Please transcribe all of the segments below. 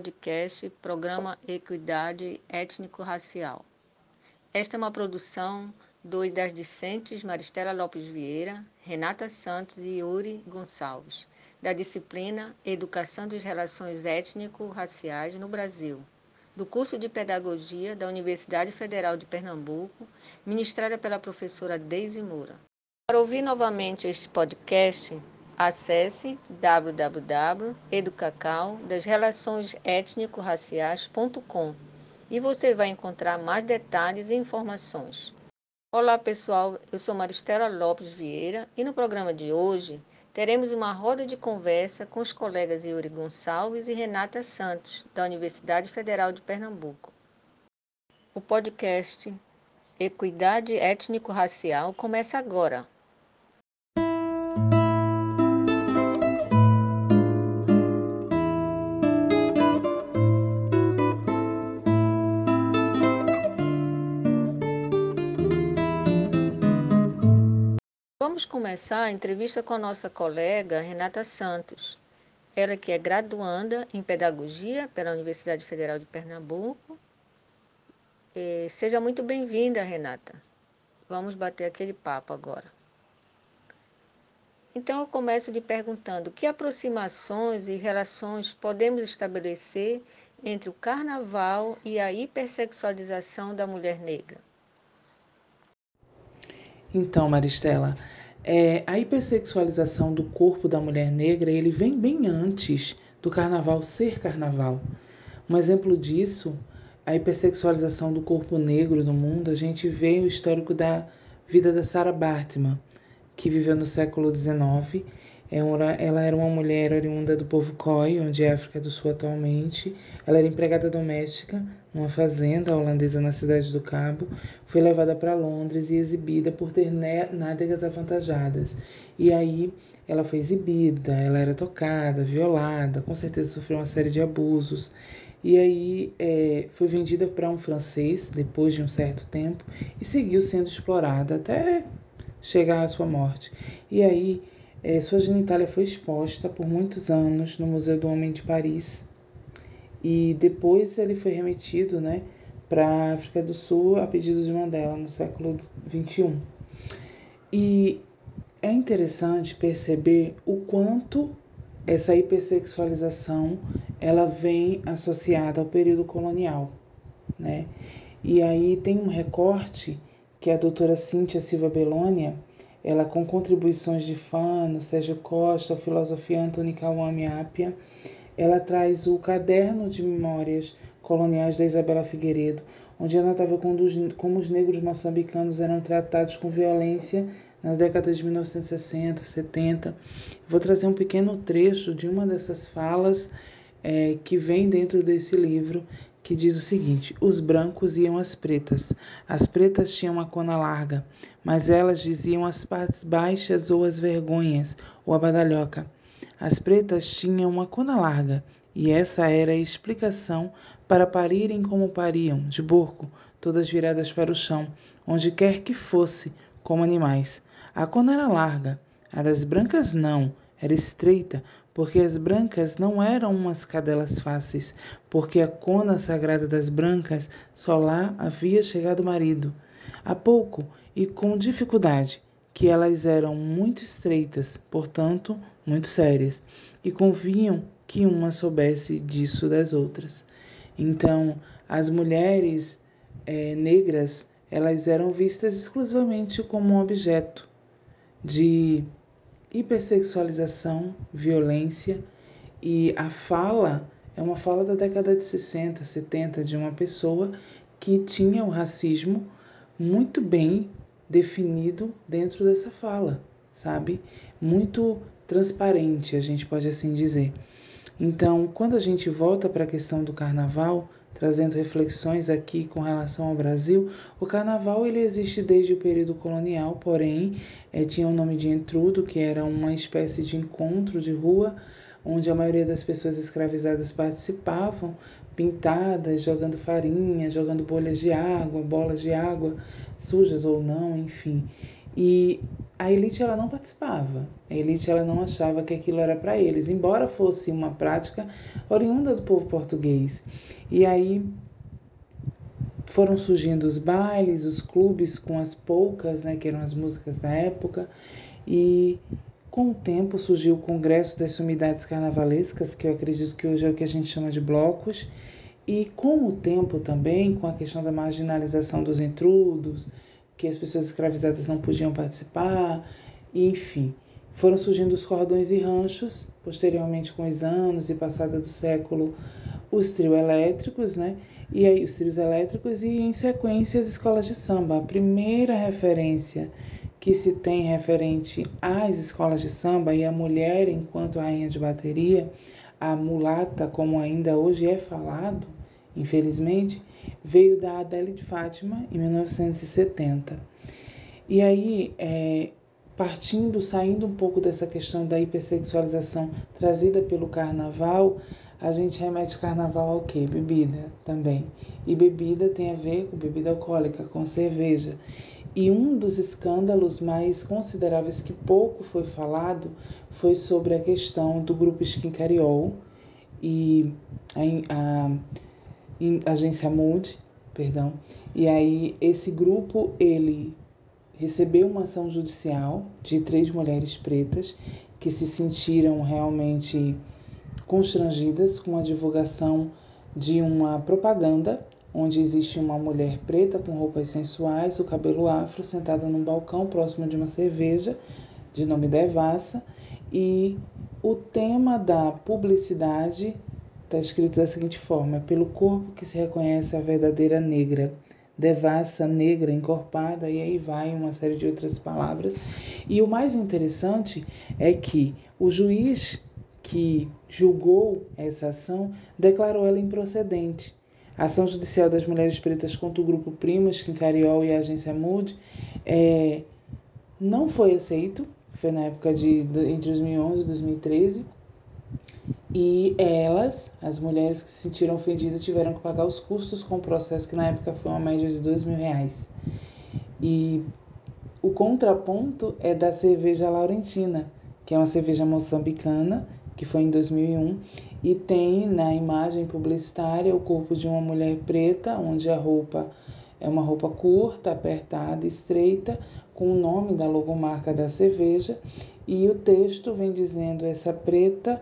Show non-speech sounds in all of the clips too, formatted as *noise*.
podcast Programa Equidade Étnico-Racial. Esta é uma produção do e das discentes Maristela Lopes Vieira, Renata Santos e Yuri Gonçalves, da disciplina Educação das Relações Étnico-Raciais no Brasil, do curso de Pedagogia da Universidade Federal de Pernambuco, ministrada pela professora Deise Moura. Para ouvir novamente este podcast, acesse www.educacau.das-relações-étnico-raciais.com e você vai encontrar mais detalhes e informações. Olá pessoal, eu sou Maristela Lopes Vieira e no programa de hoje teremos uma roda de conversa com os colegas Yuri Gonçalves e Renata Santos, da Universidade Federal de Pernambuco. O podcast Equidade Étnico-Racial começa agora. Vamos começar a entrevista com a nossa colega Renata Santos. Ela que é graduanda em Pedagogia pela Universidade Federal de Pernambuco. E seja muito bem-vinda, Renata. Vamos bater aquele papo agora. Então eu começo lhe perguntando que aproximações e relações podemos estabelecer entre o carnaval e a hipersexualização da mulher negra. Então, Maristela, é, a hipersexualização do corpo da mulher negra ele vem bem antes do carnaval ser carnaval. Um exemplo disso, a hipersexualização do corpo negro no mundo, a gente vê o histórico da vida da Sarah Bartman, que viveu no século XIX. É ela era uma mulher oriunda do povo Khoi, onde é a África do Sul atualmente. Ela era empregada doméstica numa fazenda holandesa na cidade do Cabo, foi levada para Londres e exibida por ter nádegas avantajadas. E aí ela foi exibida, ela era tocada, violada, com certeza sofreu uma série de abusos. E aí é, foi vendida para um francês depois de um certo tempo e seguiu sendo explorada até chegar à sua morte. E aí é, sua genitália foi exposta por muitos anos no Museu do Homem de Paris e depois ele foi remetido né, para a África do Sul a pedido de Mandela no século XXI. E é interessante perceber o quanto essa hipersexualização ela vem associada ao período colonial, né? E aí tem um recorte que a doutora Cíntia Silva Belônia, ela com contribuições de Fano, Sérgio Costa, filosofia Antônio Kawame Apia, ela traz o caderno de memórias coloniais da Isabela Figueiredo, onde anotava como os negros moçambicanos eram tratados com violência nas décadas de 1960, 70. Vou trazer um pequeno trecho de uma dessas falas é, que vem dentro desse livro, que diz o seguinte: Os brancos iam às pretas. As pretas tinham uma cona larga, mas elas diziam as partes baixas ou as vergonhas, ou a badalhoca. As pretas tinham uma cona larga, e essa era a explicação para parirem como pariam, de burco, todas viradas para o chão, onde quer que fosse, como animais. A cona era larga, a das brancas não, era estreita, porque as brancas não eram umas cadelas fáceis, porque a cona sagrada das brancas só lá havia chegado o marido. Há pouco e com dificuldade, que elas eram muito estreitas, portanto, muito sérias, e convinham que uma soubesse disso das outras. Então, as mulheres é, negras elas eram vistas exclusivamente como um objeto de hipersexualização, violência, e a fala é uma fala da década de 60, 70 de uma pessoa que tinha o racismo muito bem definido dentro dessa fala, sabe? Muito transparente, a gente pode assim dizer. Então, quando a gente volta para a questão do carnaval, trazendo reflexões aqui com relação ao Brasil, o carnaval ele existe desde o período colonial, porém é, tinha o nome de entrudo, que era uma espécie de encontro de rua onde a maioria das pessoas escravizadas participavam, pintadas, jogando farinha, jogando bolhas de água, bolas de água, sujas ou não, enfim. E a elite ela não participava. A elite ela não achava que aquilo era para eles, embora fosse uma prática oriunda do povo português. E aí foram surgindo os bailes, os clubes com as poucas, né, que eram as músicas da época, e com o tempo surgiu o Congresso das Sumidades Carnavalescas, que eu acredito que hoje é o que a gente chama de blocos, e com o tempo também, com a questão da marginalização dos intrudos, que as pessoas escravizadas não podiam participar, enfim, foram surgindo os cordões e ranchos, posteriormente com os anos e passada do século, os trios elétricos, né? E aí os trios elétricos e em sequência as escolas de samba. A primeira referência que se tem referente às escolas de samba e a mulher enquanto rainha de bateria, a mulata, como ainda hoje é falado, infelizmente, veio da Adele de Fátima em 1970. E aí, é, partindo, saindo um pouco dessa questão da hipersexualização trazida pelo carnaval, a gente remete carnaval ao quê? Bebida também. E bebida tem a ver com bebida alcoólica, com cerveja. E um dos escândalos mais consideráveis que pouco foi falado foi sobre a questão do grupo Skincariol e a, a agência Mood, perdão. E aí esse grupo ele recebeu uma ação judicial de três mulheres pretas que se sentiram realmente constrangidas com a divulgação de uma propaganda onde existe uma mulher preta com roupas sensuais, o cabelo afro, sentada num balcão próximo de uma cerveja, de nome Devassa, e o tema da publicidade está escrito da seguinte forma: pelo corpo que se reconhece a verdadeira negra. Devassa, negra, encorpada, e aí vai uma série de outras palavras. E o mais interessante é que o juiz que julgou essa ação declarou ela improcedente a ação judicial das mulheres pretas contra o grupo Primas, Quincariol e a agência Mood é, não foi aceito, foi na época de, de entre 2011 e 2013, e elas, as mulheres que se sentiram ofendidas, tiveram que pagar os custos com o processo, que na época foi uma média de dois mil reais. E o contraponto é da cerveja Laurentina, que é uma cerveja moçambicana, que foi em 2001, e tem na imagem publicitária o corpo de uma mulher preta, onde a roupa é uma roupa curta, apertada, estreita, com o nome da logomarca da cerveja, e o texto vem dizendo essa preta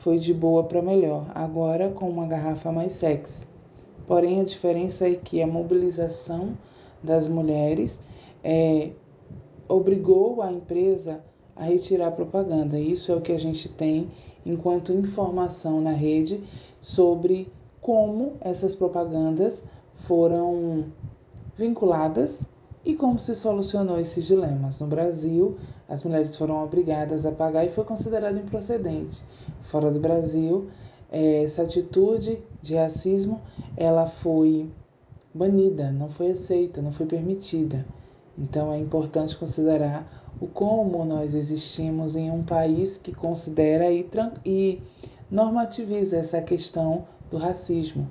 foi de boa para melhor, agora com uma garrafa mais sexy. Porém, a diferença é que a mobilização das mulheres é, obrigou a empresa a retirar propaganda. Isso é o que a gente tem enquanto informação na rede sobre como essas propagandas foram vinculadas e como se solucionou esses dilemas. No Brasil, as mulheres foram obrigadas a pagar e foi considerado improcedente. Fora do Brasil, eh, essa atitude de racismo ela foi banida, não foi aceita, não foi permitida. Então é importante considerar o como nós existimos em um país que considera e, e normativiza essa questão do racismo,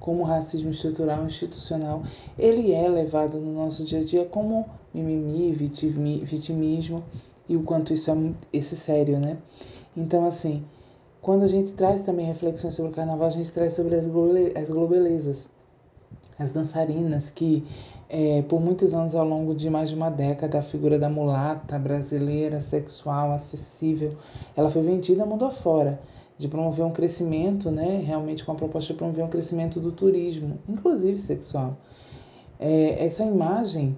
como o racismo estrutural e institucional, ele é levado no nosso dia a dia como mimimi, vitimismo e o quanto isso é esse sério, né? Então, assim, quando a gente traz também reflexões sobre o carnaval, a gente traz sobre as, as globelezas, as dançarinas que é, por muitos anos, ao longo de mais de uma década, a figura da mulata brasileira, sexual, acessível, ela foi vendida mundo afora, de promover um crescimento, né, realmente com a proposta de promover um crescimento do turismo, inclusive sexual. É, essa imagem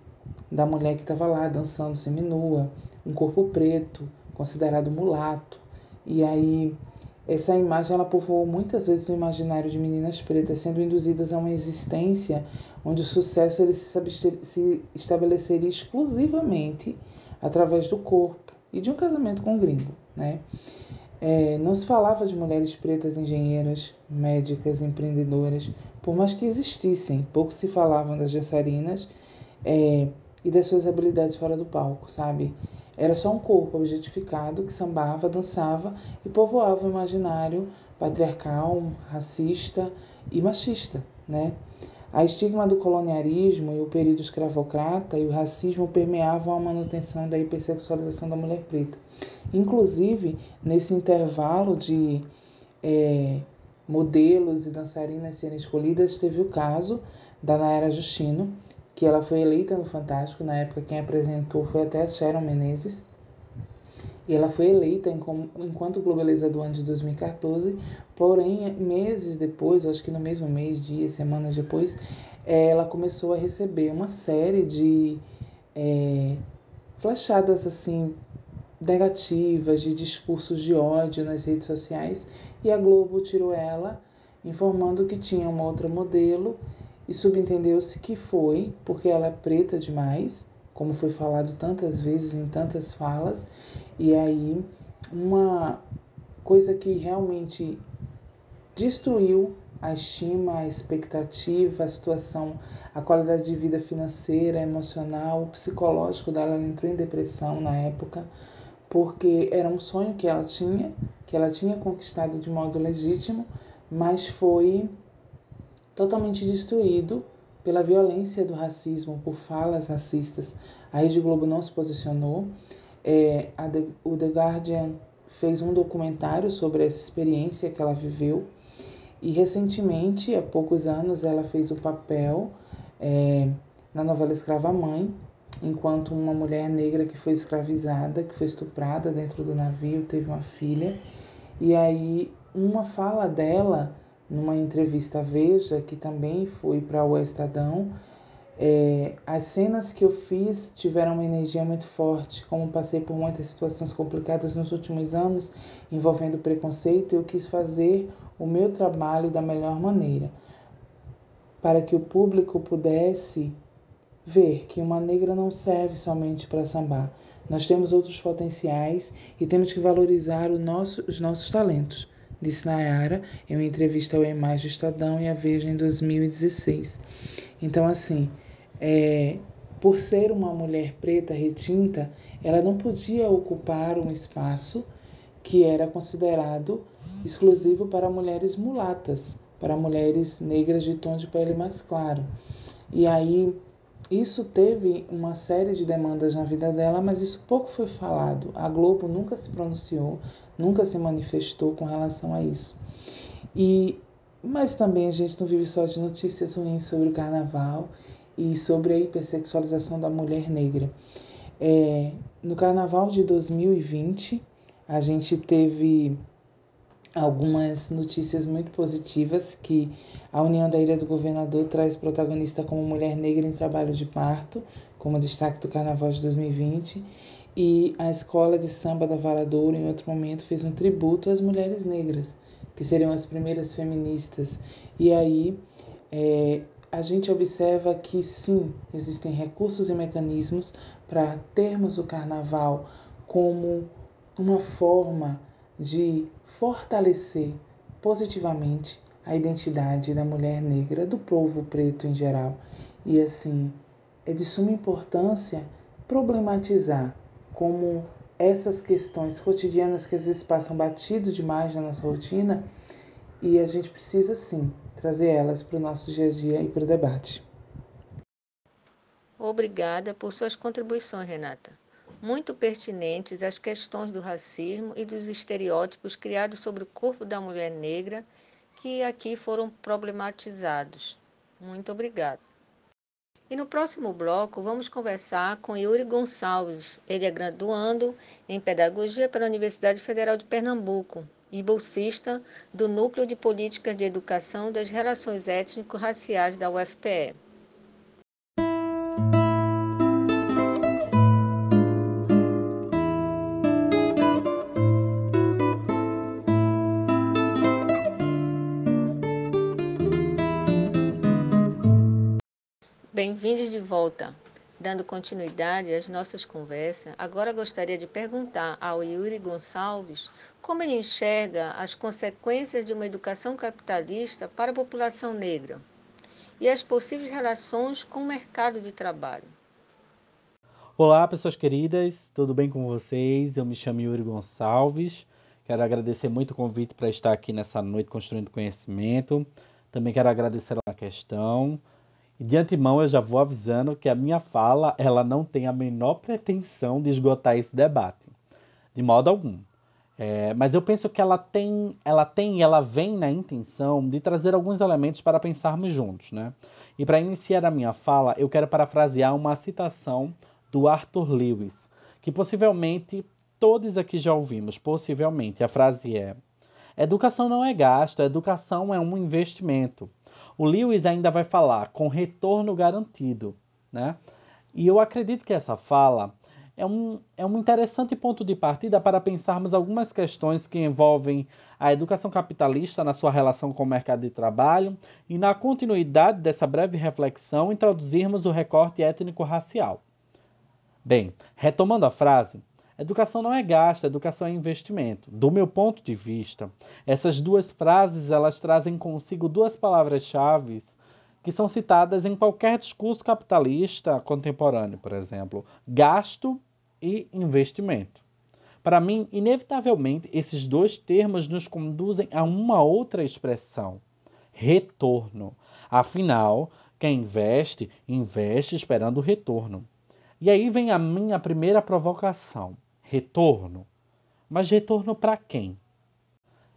da mulher que estava lá dançando seminua, um corpo preto, considerado mulato, e aí essa imagem ela povoou muitas vezes o imaginário de meninas pretas, sendo induzidas a uma existência onde o sucesso ele se estabeleceria exclusivamente através do corpo e de um casamento com um gringo. Né? É, não se falava de mulheres pretas engenheiras, médicas, empreendedoras, por mais que existissem, pouco se falavam das dançarinas é, e das suas habilidades fora do palco, sabe? Era só um corpo objetificado que sambava, dançava e povoava o imaginário patriarcal, racista e machista, né? A estigma do colonialismo e o período escravocrata e o racismo permeavam a manutenção da hipersexualização da mulher preta. Inclusive, nesse intervalo de é, modelos e dançarinas serem escolhidas, teve o caso da Nayara Justino, que ela foi eleita no Fantástico, na época quem apresentou foi até a Sharon Menezes, e ela foi eleita enquanto Globaliza do ano de 2014, porém, meses depois, acho que no mesmo mês, dias, semanas depois, ela começou a receber uma série de é, flechadas assim negativas, de discursos de ódio nas redes sociais, e a Globo tirou ela, informando que tinha uma outra modelo, e subentendeu-se que foi porque ela é preta demais, como foi falado tantas vezes em tantas falas, e aí uma coisa que realmente destruiu a estima, a expectativa, a situação, a qualidade de vida financeira, emocional, psicológico dela. Ela entrou em depressão na época, porque era um sonho que ela tinha, que ela tinha conquistado de modo legítimo, mas foi totalmente destruído pela violência do racismo, por falas racistas. A Rede Globo não se posicionou. É, The, o The Guardian fez um documentário sobre essa experiência que ela viveu. E recentemente, há poucos anos, ela fez o papel é, na novela Escrava Mãe, enquanto uma mulher negra que foi escravizada, que foi estuprada dentro do navio, teve uma filha. E aí, uma fala dela numa entrevista Veja, que também foi para o Estadão, é, as cenas que eu fiz tiveram uma energia muito forte, como passei por muitas situações complicadas nos últimos anos envolvendo preconceito, eu quis fazer o meu trabalho da melhor maneira, para que o público pudesse ver que uma negra não serve somente para sambar. Nós temos outros potenciais e temos que valorizar nosso, os nossos talentos disse Nayara em uma entrevista ao Imagem Estadão e a Veja em 2016. Então, assim, é, por ser uma mulher preta retinta, ela não podia ocupar um espaço que era considerado exclusivo para mulheres mulatas, para mulheres negras de tom de pele mais claro. E aí isso teve uma série de demandas na vida dela, mas isso pouco foi falado. A Globo nunca se pronunciou, nunca se manifestou com relação a isso. E mas também a gente não vive só de notícias ruins sobre o carnaval e sobre a hipersexualização da mulher negra. É, no carnaval de 2020, a gente teve algumas notícias muito positivas que a União da Ilha do Governador traz protagonista como mulher negra em trabalho de parto, como destaque do Carnaval de 2020, e a Escola de Samba da Varadouro, em outro momento, fez um tributo às mulheres negras, que seriam as primeiras feministas. E aí é, a gente observa que sim, existem recursos e mecanismos para termos o Carnaval como uma forma de fortalecer positivamente a identidade da mulher negra, do povo preto em geral. E assim, é de suma importância problematizar como essas questões cotidianas que às vezes passam batido demais na nossa rotina e a gente precisa sim trazer elas para o nosso dia a dia e para o debate. Obrigada por suas contribuições, Renata muito pertinentes às questões do racismo e dos estereótipos criados sobre o corpo da mulher negra que aqui foram problematizados. Muito obrigada. E no próximo bloco vamos conversar com Yuri Gonçalves. Ele é graduando em Pedagogia pela Universidade Federal de Pernambuco e bolsista do Núcleo de Políticas de Educação das Relações Étnico-Raciais da UFPE. Bem-vindos de volta. Dando continuidade às nossas conversas, agora gostaria de perguntar ao Yuri Gonçalves como ele enxerga as consequências de uma educação capitalista para a população negra e as possíveis relações com o mercado de trabalho. Olá, pessoas queridas, tudo bem com vocês? Eu me chamo Yuri Gonçalves. Quero agradecer muito o convite para estar aqui nessa noite construindo conhecimento. Também quero agradecer a questão E de antemão eu já vou avisando que a minha fala ela não tem a menor pretensão de esgotar esse debate, de modo algum. É, mas eu penso que ela tem, ela tem, ela vem na intenção de trazer alguns elementos para pensarmos juntos, né? E para iniciar a minha fala, eu quero parafrasear uma citação do Arthur Lewis, que possivelmente todos aqui já ouvimos. Possivelmente, a frase é: Educação não é gasto, educação é um investimento. O Lewis ainda vai falar com retorno garantido, né? E eu acredito que essa fala é um, é um interessante ponto de partida para pensarmos algumas questões que envolvem a educação capitalista na sua relação com o mercado de trabalho e, na continuidade dessa breve reflexão, introduzirmos o recorte étnico-racial. Bem, retomando a frase, educação não é gasto, educação é investimento. Do meu ponto de vista, essas duas frases elas trazem consigo duas palavras-chave que são citadas em qualquer discurso capitalista contemporâneo, por exemplo, gasto e investimento. Para mim, inevitavelmente, esses dois termos nos conduzem a uma outra expressão: retorno. Afinal, quem investe, investe esperando o retorno. E aí vem a minha primeira provocação: retorno. Mas retorno para quem?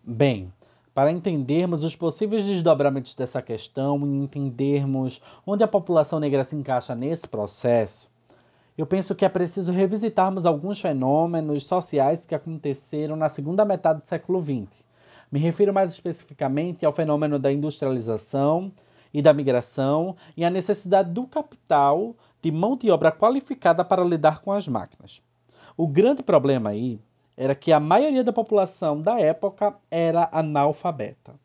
Bem, para entendermos os possíveis desdobramentos dessa questão e entendermos onde a população negra se encaixa nesse processo, eu penso que é preciso revisitarmos alguns fenômenos sociais que aconteceram na segunda metade do século XX. Me refiro mais especificamente ao fenômeno da industrialização e da migração e à necessidade do capital de mão de obra qualificada para lidar com as máquinas. O grande problema aí era que a maioria da população da época era analfabeta.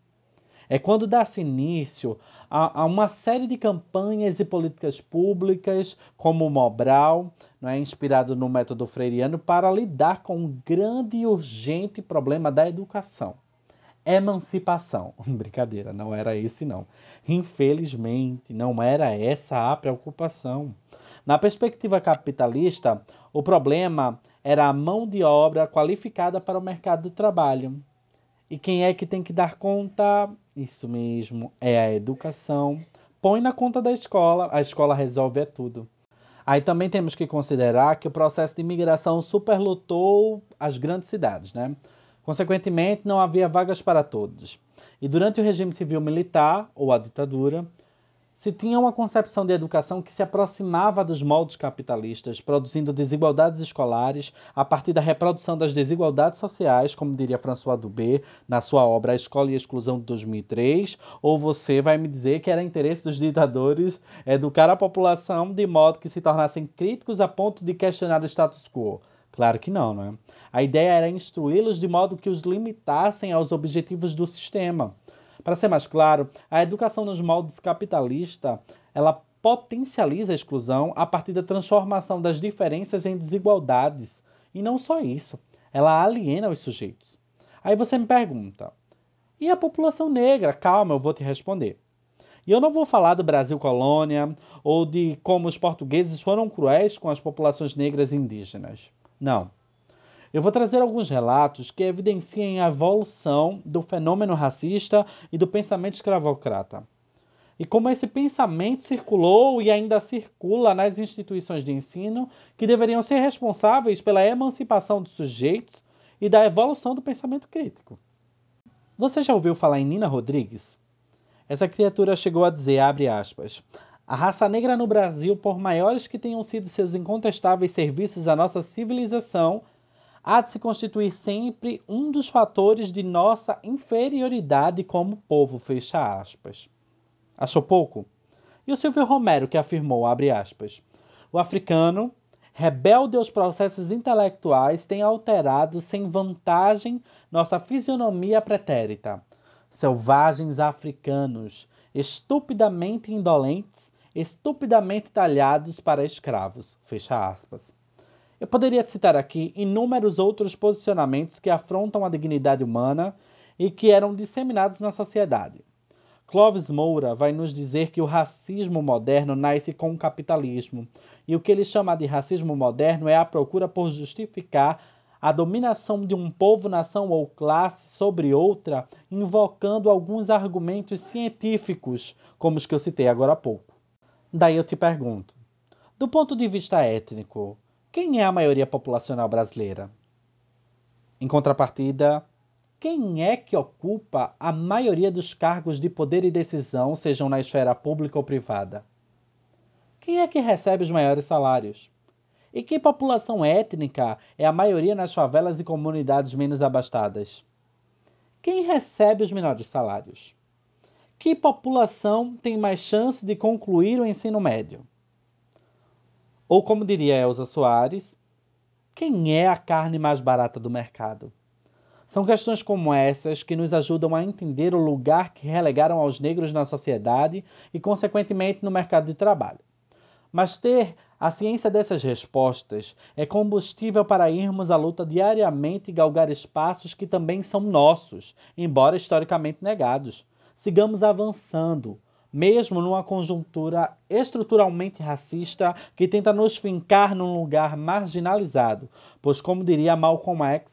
É quando dá-se início a, a, uma série de campanhas e políticas públicas, como o Mobral, é, inspirado no método freiriano, para lidar com o grande e urgente problema da educação. Emancipação. *laughs* Brincadeira, não era esse não. Infelizmente, não era essa a preocupação. Na perspectiva capitalista, o problema era a mão de obra qualificada para o mercado de trabalho. E quem é que tem que dar conta? Isso mesmo, é a educação. Põe na conta da escola, a escola resolve é tudo. Aí também temos que considerar que o processo de imigração superlotou as grandes cidades, né? Consequentemente, não havia vagas para todos. E durante o regime civil militar, ou a ditadura, se tinha uma concepção de educação que se aproximava dos moldes capitalistas, produzindo desigualdades escolares a partir da reprodução das desigualdades sociais, como diria François Dubé na sua obra A Escola e a Exclusão de 2003, ou você vai me dizer que era interesse dos ditadores educar a população de modo que se tornassem críticos a ponto de questionar o status quo? Claro que não, não é? A ideia era instruí-los de modo que os limitassem aos objetivos do sistema. Para ser mais claro, a educação nos moldes capitalista, ela potencializa a exclusão a partir da transformação das diferenças em desigualdades. E não só isso, ela aliena os sujeitos. Aí você me pergunta: e a população negra? Calma, eu vou te responder. E eu não vou falar do Brasil colônia ou de como os portugueses foram cruéis com as populações negras e indígenas. Não. Eu vou trazer alguns relatos que evidenciem a evolução do fenômeno racista e do pensamento escravocrata. E como esse pensamento circulou e ainda circula nas instituições de ensino que deveriam ser responsáveis pela emancipação dos sujeitos e da evolução do pensamento crítico. Você já ouviu falar em Nina Rodrigues? Essa criatura chegou a dizer, abre aspas, a raça negra no Brasil, por maiores que tenham sido seus incontestáveis serviços à nossa civilização, há de se constituir sempre um dos fatores de nossa inferioridade como povo, fecha aspas. Achou pouco? E o Silvio Romero que afirmou, abre aspas, o africano, rebelde aos processos intelectuais, tem alterado sem vantagem nossa fisionomia pretérita. Selvagens africanos, estupidamente indolentes, estupidamente talhados para escravos, fecha aspas. Eu poderia citar aqui inúmeros outros posicionamentos que afrontam a dignidade humana e que eram disseminados na sociedade. Clovis Moura vai nos dizer que o racismo moderno nasce com o capitalismo, e o que ele chama de racismo moderno é a procura por justificar a dominação de um povo, nação ou classe sobre outra, invocando alguns argumentos científicos, como os que eu citei agora há pouco. Daí eu te pergunto: do ponto de vista étnico, quem é a maioria populacional brasileira? Em contrapartida, quem é que ocupa a maioria dos cargos de poder e decisão, sejam na esfera pública ou privada? Quem é que recebe os maiores salários? E que população étnica é a maioria nas favelas e comunidades menos abastadas? Quem recebe os menores salários? Que população tem mais chance de concluir o ensino médio? Ou, como diria Elza Soares, quem é a carne mais barata do mercado? São questões como essas que nos ajudam a entender o lugar que relegaram aos negros na sociedade e, consequentemente, no mercado de trabalho. Mas ter a ciência dessas respostas é combustível para irmos à luta diariamente e galgar espaços que também são nossos, embora historicamente negados. Sigamos avançando, mesmo numa conjuntura estruturalmente racista que tenta nos fincar num lugar marginalizado, pois, como diria Malcolm X,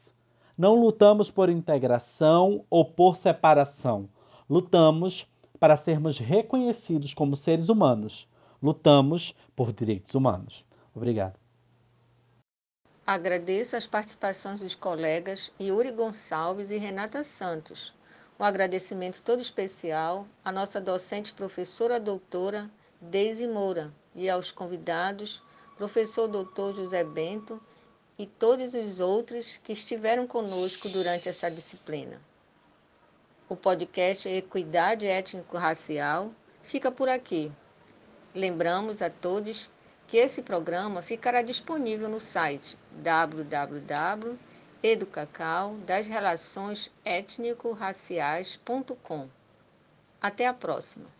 não lutamos por integração ou por separação. Lutamos para sermos reconhecidos como seres humanos. Lutamos por direitos humanos. Obrigado. Agradeço as participações dos colegas Yuri Gonçalves e Renata Santos. Um agradecimento todo especial à nossa docente professora doutora Deise Moura e aos convidados, professor doutor José Bento e todos os outros que estiveram conosco durante essa disciplina. O podcast Equidade Étnico-Racial fica por aqui. Lembramos a todos que esse programa ficará disponível no site www.educacau das relações étnico-raciais.com. Até a próxima!